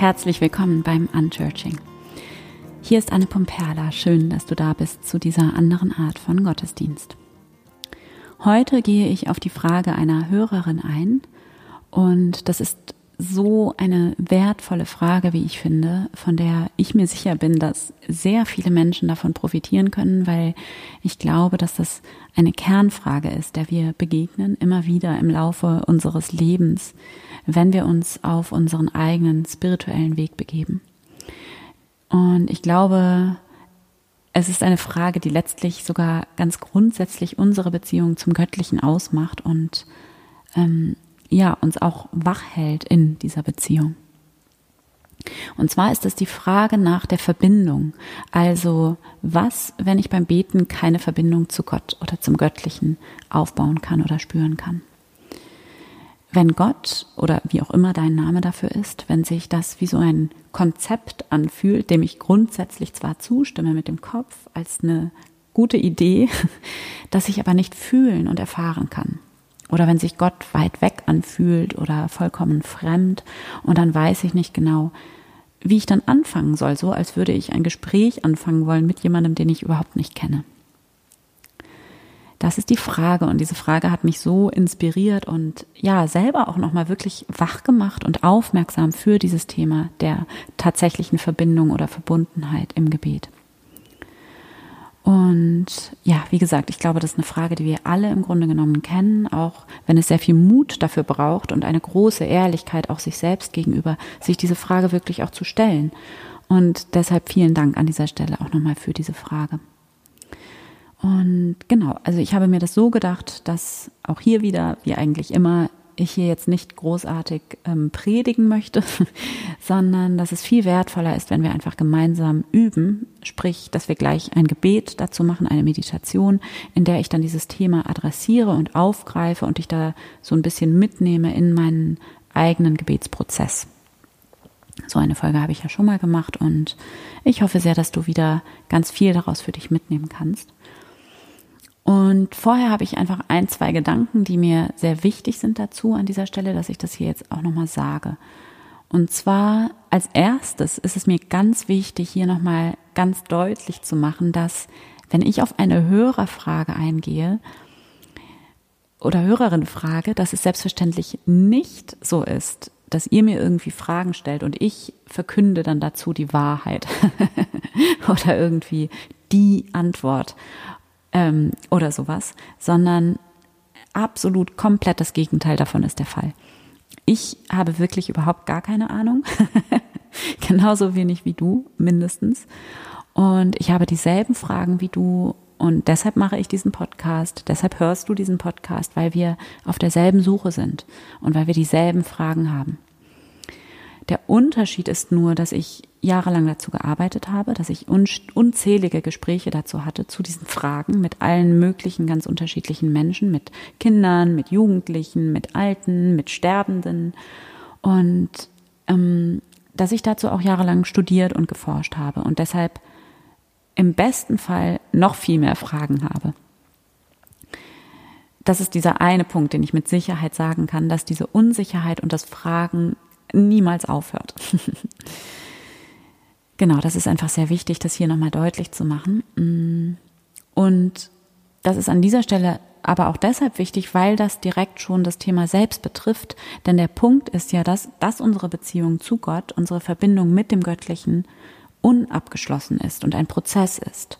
herzlich willkommen beim Unchurching. Hier ist Anne Pomperla. Schön, dass du da bist zu dieser anderen Art von Gottesdienst. Heute gehe ich auf die Frage einer Hörerin ein und das ist so eine wertvolle Frage, wie ich finde, von der ich mir sicher bin, dass sehr viele Menschen davon profitieren können, weil ich glaube, dass das eine Kernfrage ist, der wir begegnen immer wieder im Laufe unseres Lebens, wenn wir uns auf unseren eigenen spirituellen Weg begeben. Und ich glaube, es ist eine Frage, die letztlich sogar ganz grundsätzlich unsere Beziehung zum Göttlichen ausmacht und ähm, ja, uns auch wach hält in dieser Beziehung. Und zwar ist es die Frage nach der Verbindung. Also, was, wenn ich beim Beten keine Verbindung zu Gott oder zum Göttlichen aufbauen kann oder spüren kann? Wenn Gott oder wie auch immer dein Name dafür ist, wenn sich das wie so ein Konzept anfühlt, dem ich grundsätzlich zwar zustimme mit dem Kopf als eine gute Idee, das ich aber nicht fühlen und erfahren kann. Oder wenn sich Gott weit weg anfühlt oder vollkommen fremd und dann weiß ich nicht genau, wie ich dann anfangen soll, so als würde ich ein Gespräch anfangen wollen mit jemandem, den ich überhaupt nicht kenne. Das ist die Frage und diese Frage hat mich so inspiriert und ja, selber auch nochmal wirklich wach gemacht und aufmerksam für dieses Thema der tatsächlichen Verbindung oder Verbundenheit im Gebet. Und ja, wie gesagt, ich glaube, das ist eine Frage, die wir alle im Grunde genommen kennen, auch wenn es sehr viel Mut dafür braucht und eine große Ehrlichkeit auch sich selbst gegenüber, sich diese Frage wirklich auch zu stellen. Und deshalb vielen Dank an dieser Stelle auch nochmal für diese Frage. Und genau, also ich habe mir das so gedacht, dass auch hier wieder, wie eigentlich immer, ich hier jetzt nicht großartig ähm, predigen möchte, sondern dass es viel wertvoller ist, wenn wir einfach gemeinsam üben, sprich, dass wir gleich ein Gebet dazu machen, eine Meditation, in der ich dann dieses Thema adressiere und aufgreife und ich da so ein bisschen mitnehme in meinen eigenen Gebetsprozess. So eine Folge habe ich ja schon mal gemacht und ich hoffe sehr, dass du wieder ganz viel daraus für dich mitnehmen kannst. Und vorher habe ich einfach ein, zwei Gedanken, die mir sehr wichtig sind dazu an dieser Stelle, dass ich das hier jetzt auch nochmal sage. Und zwar als erstes ist es mir ganz wichtig, hier nochmal ganz deutlich zu machen, dass wenn ich auf eine Hörerfrage eingehe oder Hörerin frage, dass es selbstverständlich nicht so ist, dass ihr mir irgendwie Fragen stellt und ich verkünde dann dazu die Wahrheit oder irgendwie die Antwort ähm, oder sowas, sondern absolut komplett das Gegenteil davon ist der Fall. Ich habe wirklich überhaupt gar keine Ahnung, genauso wenig wie du mindestens. Und ich habe dieselben Fragen wie du und deshalb mache ich diesen Podcast, deshalb hörst du diesen Podcast, weil wir auf derselben Suche sind und weil wir dieselben Fragen haben. Der Unterschied ist nur, dass ich jahrelang dazu gearbeitet habe, dass ich unzählige Gespräche dazu hatte, zu diesen Fragen mit allen möglichen ganz unterschiedlichen Menschen, mit Kindern, mit Jugendlichen, mit Alten, mit Sterbenden und ähm, dass ich dazu auch jahrelang studiert und geforscht habe und deshalb im besten Fall noch viel mehr Fragen habe. Das ist dieser eine Punkt, den ich mit Sicherheit sagen kann, dass diese Unsicherheit und das Fragen niemals aufhört. genau, das ist einfach sehr wichtig, das hier nochmal deutlich zu machen. Mm. Und das ist an dieser Stelle aber auch deshalb wichtig, weil das direkt schon das Thema selbst betrifft. Denn der Punkt ist ja, dass, dass unsere Beziehung zu Gott, unsere Verbindung mit dem Göttlichen unabgeschlossen ist und ein Prozess ist.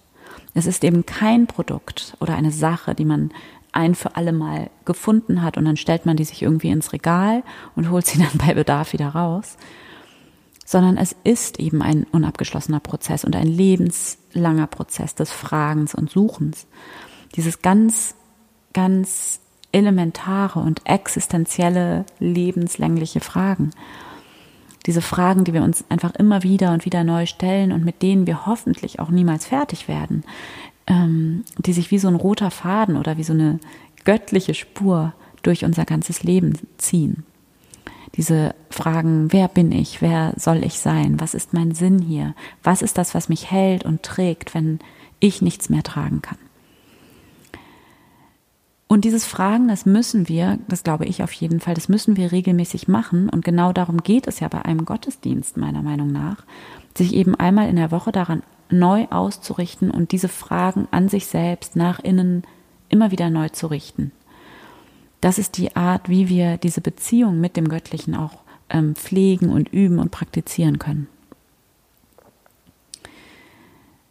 Es ist eben kein Produkt oder eine Sache, die man ein für alle Mal gefunden hat und dann stellt man die sich irgendwie ins Regal und holt sie dann bei Bedarf wieder raus, sondern es ist eben ein unabgeschlossener Prozess und ein lebenslanger Prozess des Fragens und Suchens. Dieses ganz, ganz elementare und existenzielle lebenslängliche Fragen. Diese Fragen, die wir uns einfach immer wieder und wieder neu stellen und mit denen wir hoffentlich auch niemals fertig werden, ähm, die sich wie so ein roter Faden oder wie so eine göttliche Spur durch unser ganzes Leben ziehen. Diese Fragen, wer bin ich, wer soll ich sein, was ist mein Sinn hier, was ist das, was mich hält und trägt, wenn ich nichts mehr tragen kann. Und dieses Fragen, das müssen wir, das glaube ich auf jeden Fall, das müssen wir regelmäßig machen. Und genau darum geht es ja bei einem Gottesdienst, meiner Meinung nach, sich eben einmal in der Woche daran neu auszurichten und diese Fragen an sich selbst nach innen immer wieder neu zu richten. Das ist die Art, wie wir diese Beziehung mit dem Göttlichen auch ähm, pflegen und üben und praktizieren können.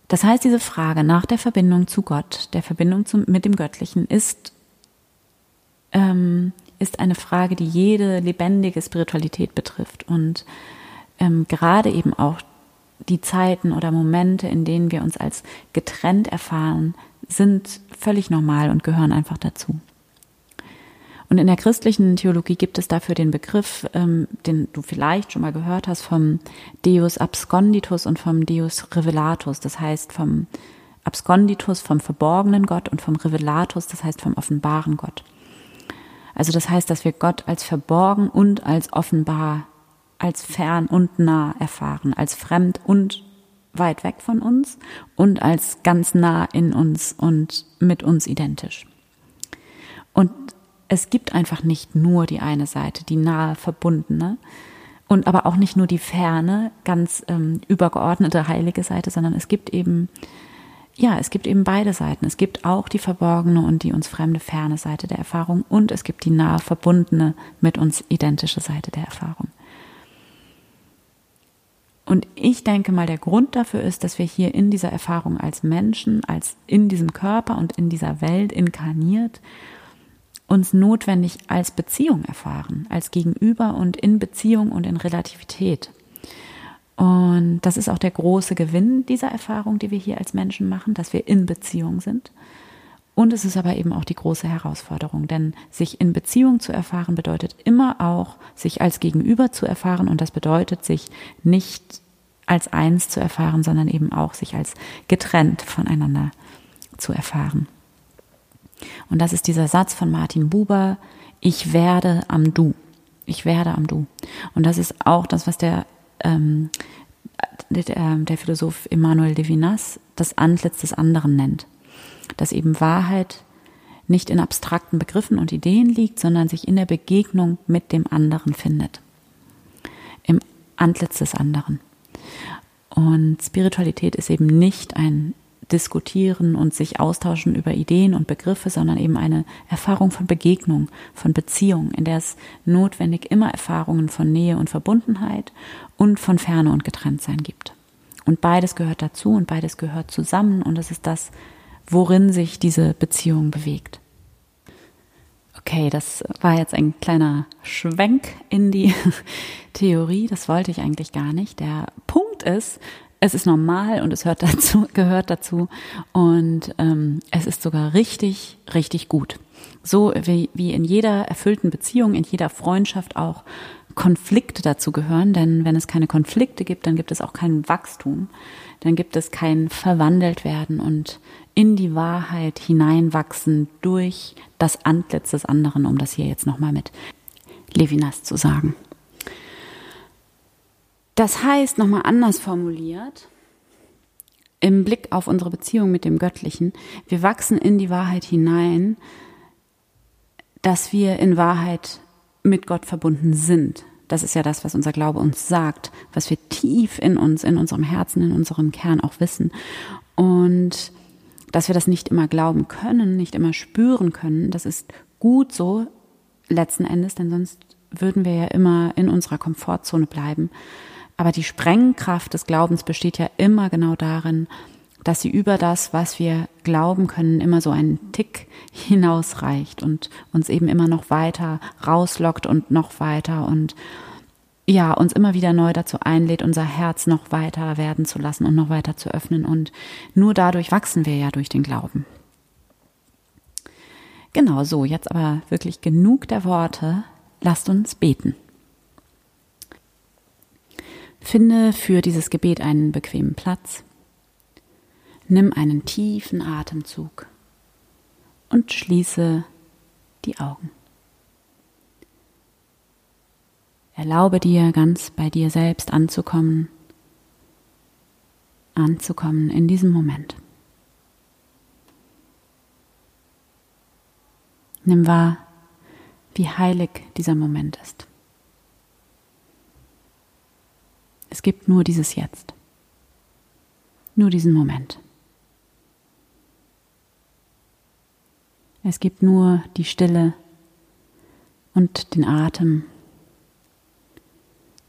Das heißt, diese Frage nach der Verbindung zu Gott, der Verbindung zum, mit dem Göttlichen, ist, ähm, ist eine Frage, die jede lebendige Spiritualität betrifft und ähm, gerade eben auch die Zeiten oder Momente, in denen wir uns als getrennt erfahren, sind völlig normal und gehören einfach dazu. Und in der christlichen Theologie gibt es dafür den Begriff, ähm, den du vielleicht schon mal gehört hast, vom Deus absconditus und vom Deus revelatus. Das heißt vom absconditus, vom verborgenen Gott und vom revelatus, das heißt vom offenbaren Gott. Also das heißt, dass wir Gott als verborgen und als offenbar, als fern und nah erfahren, als fremd und weit weg von uns und als ganz nah in uns und mit uns identisch. Und es gibt einfach nicht nur die eine Seite, die nahe verbundene und aber auch nicht nur die ferne, ganz ähm, übergeordnete heilige Seite, sondern es gibt eben, ja, es gibt eben beide Seiten. Es gibt auch die verborgene und die uns fremde, ferne Seite der Erfahrung und es gibt die nahe verbundene, mit uns identische Seite der Erfahrung. Und ich denke mal, der Grund dafür ist, dass wir hier in dieser Erfahrung als Menschen, als in diesem Körper und in dieser Welt inkarniert uns notwendig als Beziehung erfahren, als Gegenüber und in Beziehung und in Relativität. Und das ist auch der große Gewinn dieser Erfahrung, die wir hier als Menschen machen, dass wir in Beziehung sind. Und es ist aber eben auch die große Herausforderung, denn sich in Beziehung zu erfahren bedeutet immer auch, sich als Gegenüber zu erfahren und das bedeutet, sich nicht als eins zu erfahren, sondern eben auch sich als getrennt voneinander zu erfahren. Und das ist dieser Satz von Martin Buber, ich werde am Du. Ich werde am Du. Und das ist auch das, was der, ähm, der, der Philosoph Emmanuel Levinas das Antlitz des anderen nennt. Dass eben Wahrheit nicht in abstrakten Begriffen und Ideen liegt, sondern sich in der Begegnung mit dem anderen findet. Im Antlitz des anderen. Und Spiritualität ist eben nicht ein diskutieren und sich austauschen über Ideen und Begriffe, sondern eben eine Erfahrung von Begegnung, von Beziehung, in der es notwendig immer Erfahrungen von Nähe und Verbundenheit und von Ferne und Getrenntsein gibt. Und beides gehört dazu und beides gehört zusammen und das ist das, worin sich diese Beziehung bewegt. Okay, das war jetzt ein kleiner Schwenk in die Theorie. Das wollte ich eigentlich gar nicht. Der Punkt ist, es ist normal und es hört dazu, gehört dazu und ähm, es ist sogar richtig, richtig gut. So wie, wie in jeder erfüllten Beziehung, in jeder Freundschaft auch Konflikte dazu gehören, denn wenn es keine Konflikte gibt, dann gibt es auch kein Wachstum, dann gibt es kein verwandelt werden und in die Wahrheit hineinwachsen durch das Antlitz des anderen, um das hier jetzt nochmal mit Levinas zu sagen. Das heißt, nochmal anders formuliert, im Blick auf unsere Beziehung mit dem Göttlichen, wir wachsen in die Wahrheit hinein, dass wir in Wahrheit mit Gott verbunden sind. Das ist ja das, was unser Glaube uns sagt, was wir tief in uns, in unserem Herzen, in unserem Kern auch wissen. Und dass wir das nicht immer glauben können, nicht immer spüren können, das ist gut so letzten Endes, denn sonst würden wir ja immer in unserer Komfortzone bleiben. Aber die Sprengkraft des Glaubens besteht ja immer genau darin, dass sie über das, was wir glauben können, immer so einen Tick hinausreicht und uns eben immer noch weiter rauslockt und noch weiter und ja, uns immer wieder neu dazu einlädt, unser Herz noch weiter werden zu lassen und noch weiter zu öffnen. Und nur dadurch wachsen wir ja durch den Glauben. Genau so, jetzt aber wirklich genug der Worte. Lasst uns beten. Finde für dieses Gebet einen bequemen Platz. Nimm einen tiefen Atemzug und schließe die Augen. Erlaube dir ganz bei dir selbst anzukommen, anzukommen in diesem Moment. Nimm wahr, wie heilig dieser Moment ist. Es gibt nur dieses Jetzt, nur diesen Moment. Es gibt nur die Stille und den Atem,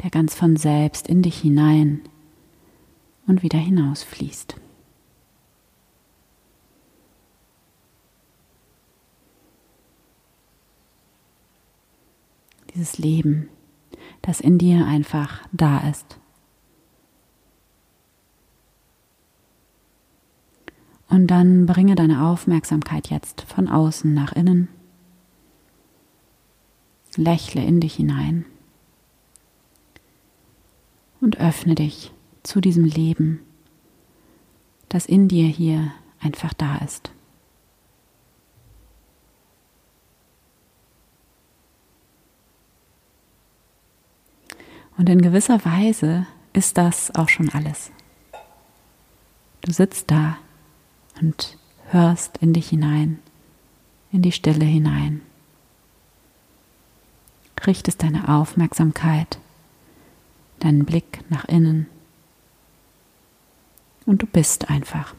der ganz von selbst in dich hinein und wieder hinausfließt. Dieses Leben, das in dir einfach da ist. Und dann bringe deine Aufmerksamkeit jetzt von außen nach innen. Lächle in dich hinein und öffne dich zu diesem Leben, das in dir hier einfach da ist. Und in gewisser Weise ist das auch schon alles. Du sitzt da und hörst in dich hinein, in die Stille hinein. Richtest deine Aufmerksamkeit, deinen Blick nach innen und du bist einfach.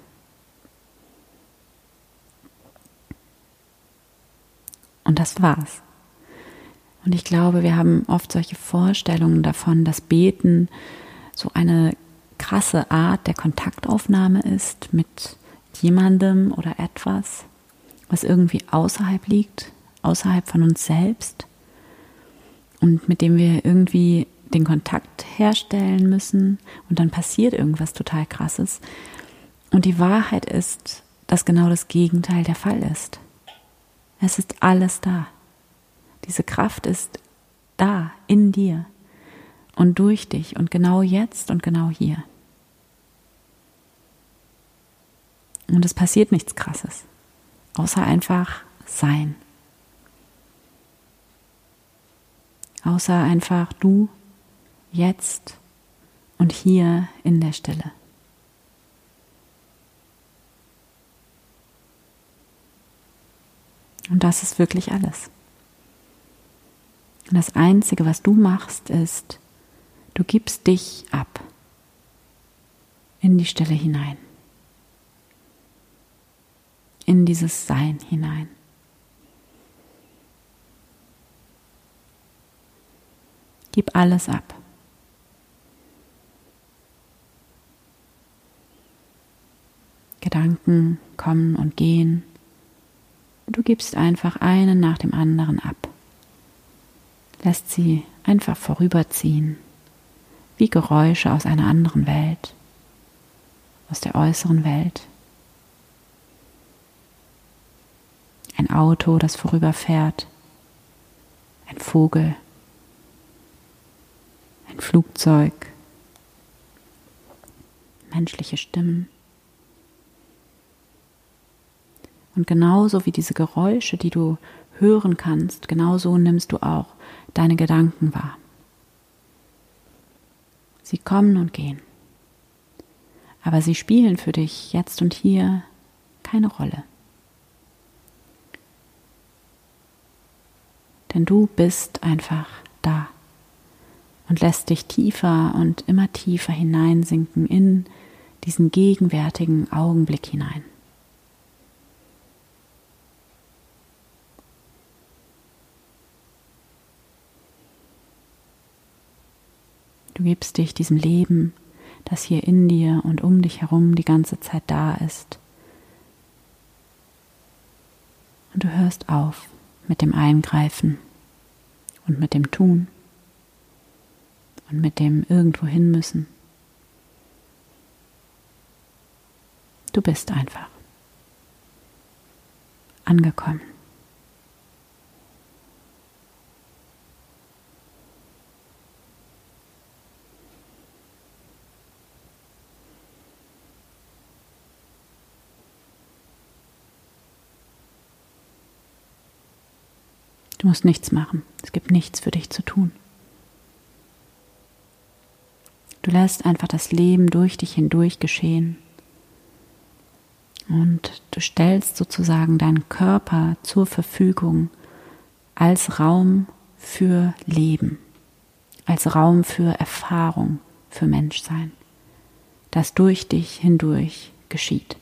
Und das war's. Und ich glaube, wir haben oft solche Vorstellungen davon, dass Beten so eine krasse Art der Kontaktaufnahme ist mit jemandem oder etwas, was irgendwie außerhalb liegt, außerhalb von uns selbst und mit dem wir irgendwie den Kontakt herstellen müssen und dann passiert irgendwas total Krasses. Und die Wahrheit ist, dass genau das Gegenteil der Fall ist. Es ist alles da. Diese Kraft ist da, in dir und durch dich und genau jetzt und genau hier. Und es passiert nichts Krasses, außer einfach sein. Außer einfach du, jetzt und hier in der Stille. Und das ist wirklich alles. Und das Einzige, was du machst, ist, du gibst dich ab in die Stille hinein in dieses Sein hinein. Gib alles ab. Gedanken kommen und gehen. Du gibst einfach einen nach dem anderen ab. Lässt sie einfach vorüberziehen, wie Geräusche aus einer anderen Welt, aus der äußeren Welt. Ein Auto, das vorüberfährt, ein Vogel, ein Flugzeug, menschliche Stimmen. Und genauso wie diese Geräusche, die du hören kannst, genauso nimmst du auch deine Gedanken wahr. Sie kommen und gehen. Aber sie spielen für dich jetzt und hier keine Rolle. Denn du bist einfach da und lässt dich tiefer und immer tiefer hineinsinken in diesen gegenwärtigen Augenblick hinein. Du gibst dich diesem Leben, das hier in dir und um dich herum die ganze Zeit da ist. Und du hörst auf mit dem Eingreifen und mit dem Tun und mit dem irgendwo hin müssen. Du bist einfach angekommen. Du musst nichts machen. Es gibt nichts für dich zu tun. Du lässt einfach das Leben durch dich hindurch geschehen. Und du stellst sozusagen deinen Körper zur Verfügung als Raum für Leben, als Raum für Erfahrung, für Menschsein, das durch dich hindurch geschieht.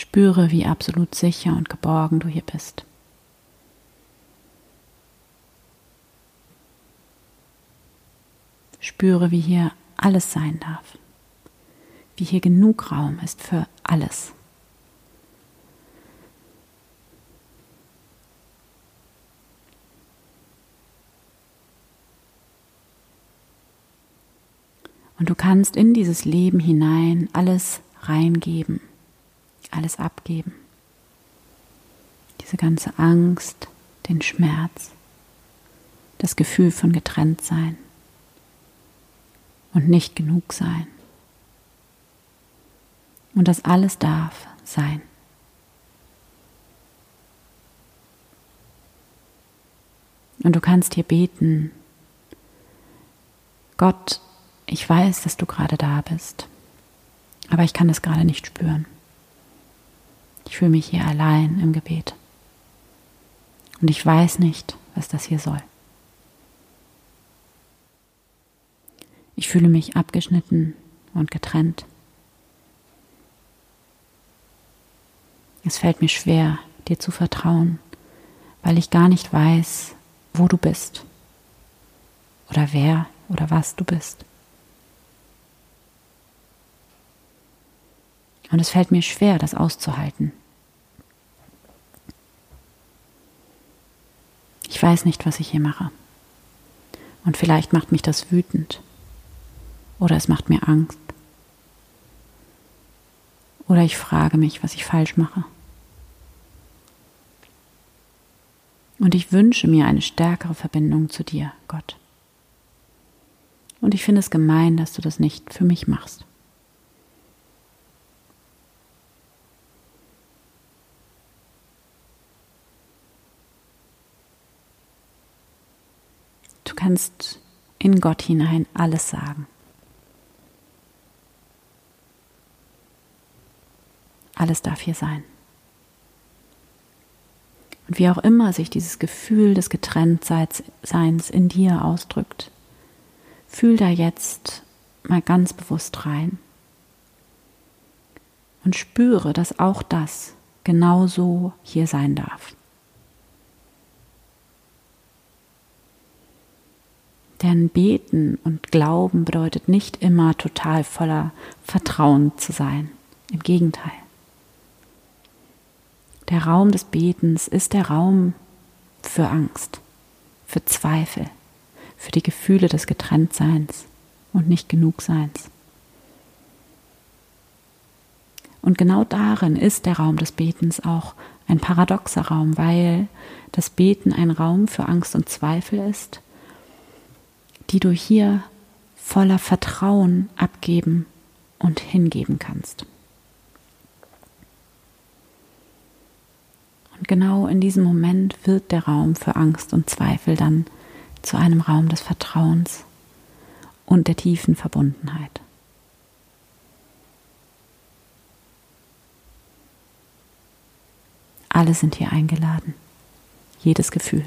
Spüre, wie absolut sicher und geborgen du hier bist. Spüre, wie hier alles sein darf, wie hier genug Raum ist für alles. Und du kannst in dieses Leben hinein alles reingeben alles abgeben. Diese ganze Angst, den Schmerz, das Gefühl von getrennt sein und nicht genug sein. Und das alles darf sein. Und du kannst hier beten, Gott, ich weiß, dass du gerade da bist, aber ich kann es gerade nicht spüren. Ich fühle mich hier allein im Gebet. Und ich weiß nicht, was das hier soll. Ich fühle mich abgeschnitten und getrennt. Es fällt mir schwer, dir zu vertrauen, weil ich gar nicht weiß, wo du bist oder wer oder was du bist. Und es fällt mir schwer, das auszuhalten. Ich weiß nicht, was ich hier mache. Und vielleicht macht mich das wütend. Oder es macht mir Angst. Oder ich frage mich, was ich falsch mache. Und ich wünsche mir eine stärkere Verbindung zu dir, Gott. Und ich finde es gemein, dass du das nicht für mich machst. Kannst in Gott hinein alles sagen. Alles darf hier sein. Und wie auch immer sich dieses Gefühl des Getrenntseins in dir ausdrückt, fühl da jetzt mal ganz bewusst rein und spüre, dass auch das genauso hier sein darf. Denn beten und glauben bedeutet nicht immer total voller Vertrauen zu sein. Im Gegenteil. Der Raum des Betens ist der Raum für Angst, für Zweifel, für die Gefühle des Getrenntseins und nicht Genugseins. Und genau darin ist der Raum des Betens auch ein paradoxer Raum, weil das Beten ein Raum für Angst und Zweifel ist die du hier voller Vertrauen abgeben und hingeben kannst. Und genau in diesem Moment wird der Raum für Angst und Zweifel dann zu einem Raum des Vertrauens und der tiefen Verbundenheit. Alle sind hier eingeladen. Jedes Gefühl,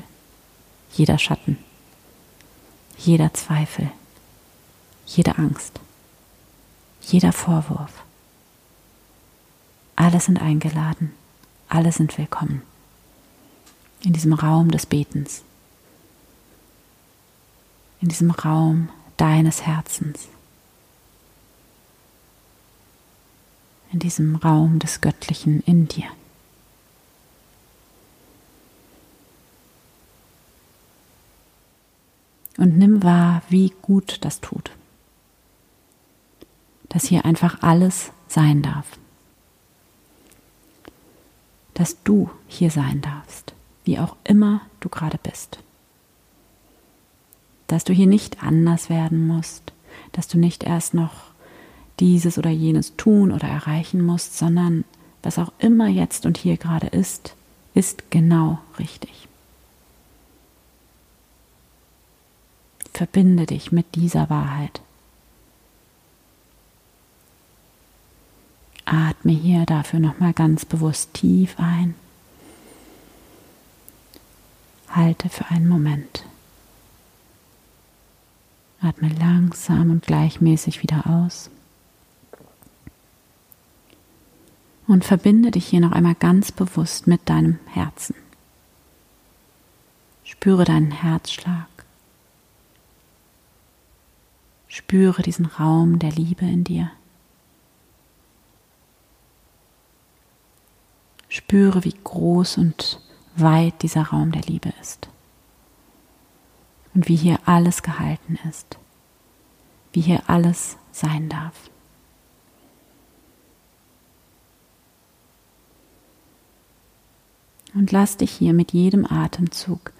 jeder Schatten jeder Zweifel, jede Angst, jeder Vorwurf. Alle sind eingeladen, alle sind willkommen in diesem Raum des Betens, in diesem Raum deines Herzens, in diesem Raum des Göttlichen in dir. Und nimm wahr, wie gut das tut. Dass hier einfach alles sein darf. Dass du hier sein darfst, wie auch immer du gerade bist. Dass du hier nicht anders werden musst, dass du nicht erst noch dieses oder jenes tun oder erreichen musst, sondern was auch immer jetzt und hier gerade ist, ist genau richtig. Verbinde dich mit dieser Wahrheit. Atme hier dafür nochmal ganz bewusst tief ein. Halte für einen Moment. Atme langsam und gleichmäßig wieder aus. Und verbinde dich hier noch einmal ganz bewusst mit deinem Herzen. Spüre deinen Herzschlag. Spüre diesen Raum der Liebe in dir. Spüre, wie groß und weit dieser Raum der Liebe ist. Und wie hier alles gehalten ist. Wie hier alles sein darf. Und lass dich hier mit jedem Atemzug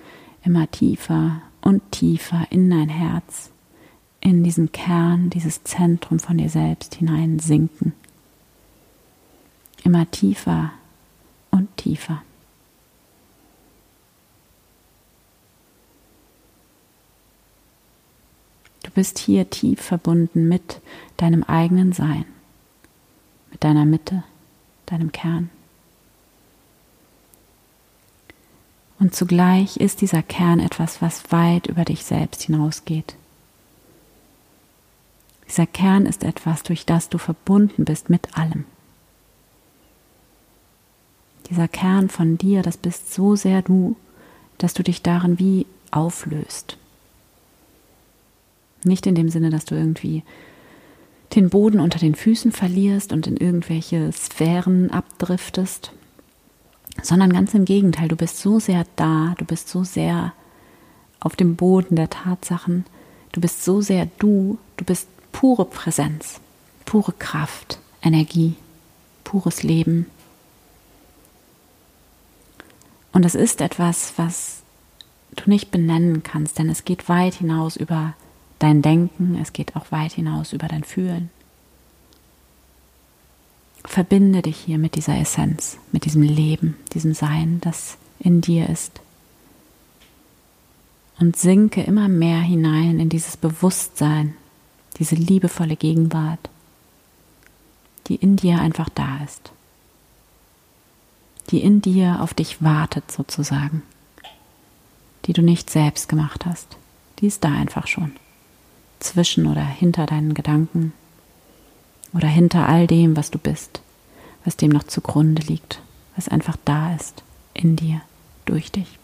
immer tiefer und tiefer in dein Herz, in diesen Kern, dieses Zentrum von dir selbst hinein sinken. Immer tiefer und tiefer. Du bist hier tief verbunden mit deinem eigenen Sein, mit deiner Mitte, deinem Kern. Und zugleich ist dieser Kern etwas, was weit über dich selbst hinausgeht. Dieser Kern ist etwas, durch das du verbunden bist mit allem dieser Kern von dir, das bist so sehr du, dass du dich darin wie auflöst. Nicht in dem Sinne, dass du irgendwie den Boden unter den Füßen verlierst und in irgendwelche Sphären abdriftest, sondern ganz im Gegenteil, du bist so sehr da, du bist so sehr auf dem Boden der Tatsachen, du bist so sehr du, du bist pure Präsenz, pure Kraft, Energie, pures Leben, und es ist etwas, was du nicht benennen kannst, denn es geht weit hinaus über dein Denken, es geht auch weit hinaus über dein Fühlen. Verbinde dich hier mit dieser Essenz, mit diesem Leben, diesem Sein, das in dir ist. Und sinke immer mehr hinein in dieses Bewusstsein, diese liebevolle Gegenwart, die in dir einfach da ist die in dir auf dich wartet sozusagen, die du nicht selbst gemacht hast. Die ist da einfach schon, zwischen oder hinter deinen Gedanken oder hinter all dem, was du bist, was dem noch zugrunde liegt, was einfach da ist, in dir, durch dich.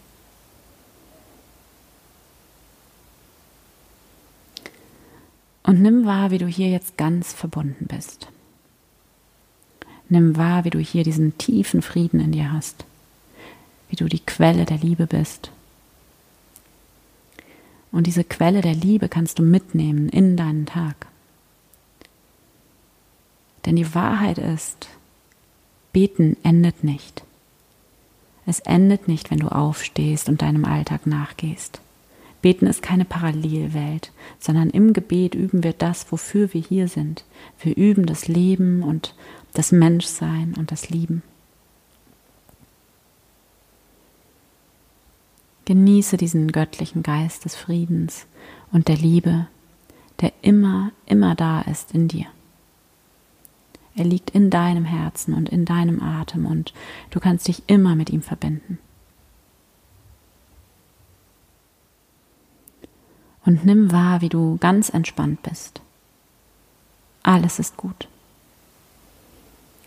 Und nimm wahr, wie du hier jetzt ganz verbunden bist. Nimm wahr, wie du hier diesen tiefen Frieden in dir hast, wie du die Quelle der Liebe bist. Und diese Quelle der Liebe kannst du mitnehmen in deinen Tag. Denn die Wahrheit ist, beten endet nicht. Es endet nicht, wenn du aufstehst und deinem Alltag nachgehst. Beten ist keine Parallelwelt, sondern im Gebet üben wir das, wofür wir hier sind. Wir üben das Leben und das Menschsein und das Lieben. Genieße diesen göttlichen Geist des Friedens und der Liebe, der immer, immer da ist in dir. Er liegt in deinem Herzen und in deinem Atem und du kannst dich immer mit ihm verbinden. Und nimm wahr, wie du ganz entspannt bist. Alles ist gut.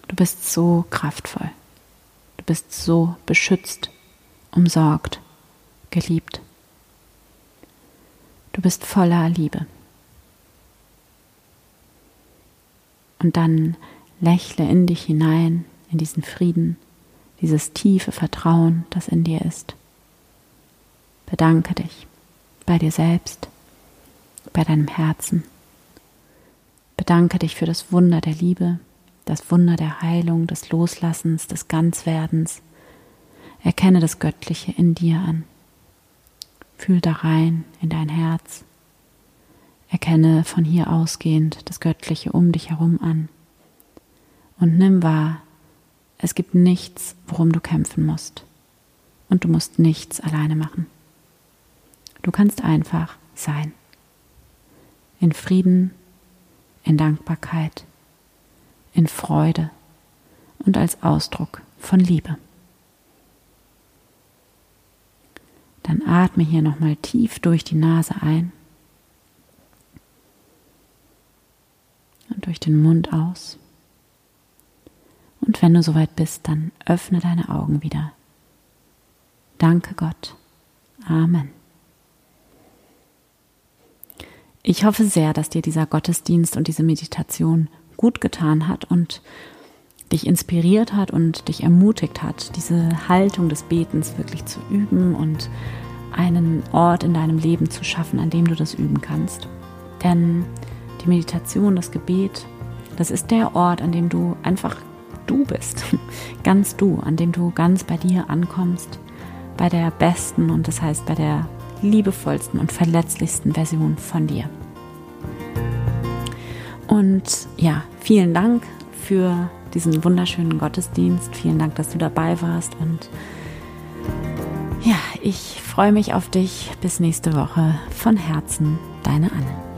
Du bist so kraftvoll. Du bist so beschützt, umsorgt, geliebt. Du bist voller Liebe. Und dann lächle in dich hinein, in diesen Frieden, dieses tiefe Vertrauen, das in dir ist. Bedanke dich bei dir selbst, bei deinem Herzen. Bedanke dich für das Wunder der Liebe, das Wunder der Heilung, des Loslassens, des Ganzwerdens. Erkenne das Göttliche in dir an. Fühl da rein in dein Herz. Erkenne von hier ausgehend das Göttliche um dich herum an. Und nimm wahr, es gibt nichts, worum du kämpfen musst. und du musst nichts alleine machen. Du kannst einfach sein. In Frieden, in Dankbarkeit, in Freude und als Ausdruck von Liebe. Dann atme hier nochmal tief durch die Nase ein und durch den Mund aus. Und wenn du soweit bist, dann öffne deine Augen wieder. Danke Gott. Amen. Ich hoffe sehr, dass dir dieser Gottesdienst und diese Meditation gut getan hat und dich inspiriert hat und dich ermutigt hat, diese Haltung des Betens wirklich zu üben und einen Ort in deinem Leben zu schaffen, an dem du das üben kannst. Denn die Meditation, das Gebet, das ist der Ort, an dem du einfach du bist, ganz du, an dem du ganz bei dir ankommst, bei der besten und das heißt bei der liebevollsten und verletzlichsten Version von dir. Und ja, vielen Dank für diesen wunderschönen Gottesdienst. Vielen Dank, dass du dabei warst. Und ja, ich freue mich auf dich. Bis nächste Woche. Von Herzen, deine Anne.